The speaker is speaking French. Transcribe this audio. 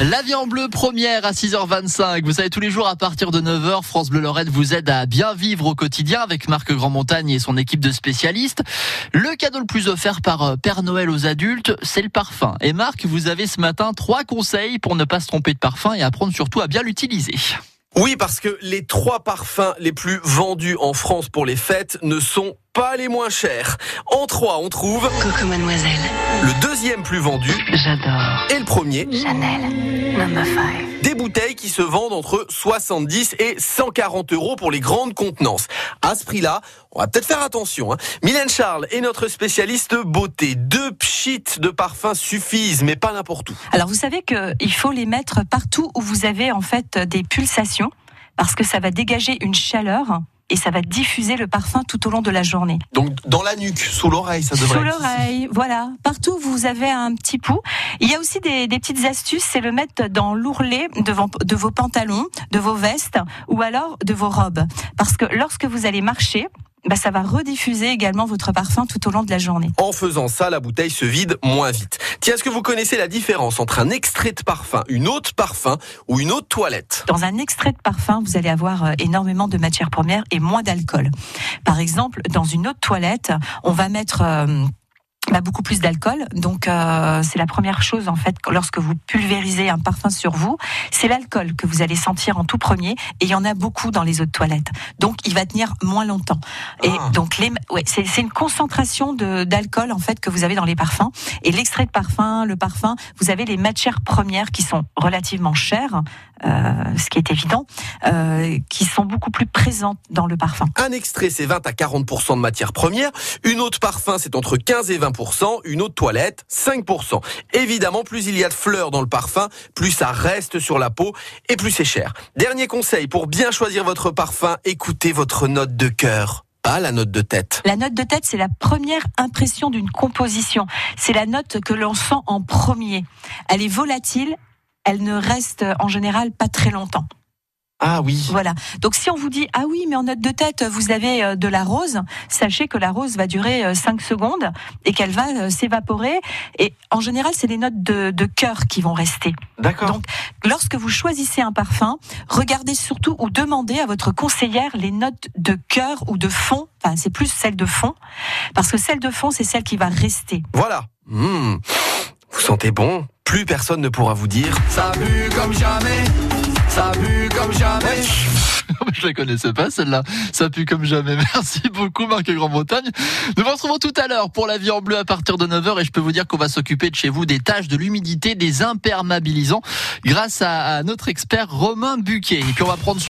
La vie en bleu première à 6h25. Vous savez, tous les jours à partir de 9h, France Bleu Lorraine vous aide à bien vivre au quotidien avec Marc Grandmontagne et son équipe de spécialistes. Le cadeau le plus offert par euh, Père Noël aux adultes, c'est le parfum. Et Marc, vous avez ce matin trois conseils pour ne pas se tromper de parfum et apprendre surtout à bien l'utiliser. Oui, parce que les trois parfums les plus vendus en France pour les fêtes ne sont pas les moins chers. En trois, on trouve Coucou mademoiselle. le deuxième plus vendu J'adore. et le premier. Chanel. Number 5. Des bouteilles qui se vendent entre 70 et 140 euros pour les grandes contenances. À ce prix-là, on va peut-être faire attention. Hein. Mylène Charles est notre spécialiste beauté. Deux pchites de parfum suffisent, mais pas n'importe où. Alors vous savez qu'il faut les mettre partout où vous avez en fait des pulsations parce que ça va dégager une chaleur et ça va diffuser le parfum tout au long de la journée. Donc dans la nuque, sous l'oreille, ça devrait Sous l'oreille, voilà. Partout vous avez un petit pouls. Il y a aussi des, des petites astuces, c'est le mettre dans l'ourlet de vos pantalons, de vos vestes ou alors de vos robes. Parce que lorsque vous allez marcher, bah, ça va rediffuser également votre parfum tout au long de la journée. En faisant ça, la bouteille se vide moins vite. Tiens, est-ce que vous connaissez la différence entre un extrait de parfum, une eau de parfum ou une eau de toilette? Dans un extrait de parfum, vous allez avoir euh, énormément de matières premières et moins d'alcool. Par exemple, dans une eau de toilette, on va mettre euh, bah, beaucoup plus d'alcool. Donc, euh, c'est la première chose en fait lorsque vous pulvérisez un parfum sur vous, c'est l'alcool que vous allez sentir en tout premier. Et il y en a beaucoup dans les eaux de toilette. Donc, il va tenir moins longtemps. Et Ah. donc, les, ouais, c'est c'est une concentration de d'alcool en fait que vous avez dans les parfums. Et l'extrait de parfum, le parfum, vous avez les matières premières qui sont relativement chères, euh, ce qui est évident, euh, qui sont beaucoup plus présentes dans le parfum. Un extrait, c'est 20 à 40% de matière première. Une de parfum, c'est entre 15 et 20%. Une eau de toilette, 5%. Évidemment, plus il y a de fleurs dans le parfum, plus ça reste sur la peau et plus c'est cher. Dernier conseil, pour bien choisir votre parfum, écoutez votre note de cœur, pas la note de tête. La note de tête, c'est la première impression d'une composition. C'est la note que l'on sent en premier. Elle est volatile. Elle ne reste en général pas très longtemps. Ah oui. Voilà. Donc si on vous dit ah oui mais en note de tête vous avez euh, de la rose, sachez que la rose va durer 5 secondes et qu'elle va euh, s'évaporer et en général c'est les notes de, de cœur qui vont rester. D'accord. Donc lorsque vous choisissez un parfum, regardez surtout ou demandez à votre conseillère les notes de cœur ou de fond. Enfin c'est plus celle de fond parce que celle de fond c'est celle qui va rester. Voilà. Mmh. Vous sentez bon Plus personne ne pourra vous dire Ça pue comme jamais. Ça pue comme jamais. Je la connaissais pas celle-là. Ça pue comme jamais. Merci beaucoup Marc Grandmontagne. Nous vous retrouvons tout à l'heure pour la vie en bleu à partir de 9h et je peux vous dire qu'on va s'occuper de chez vous des tâches de l'humidité, des imperméabilisants grâce à, à notre expert Romain Buquet. Et puis on va prendre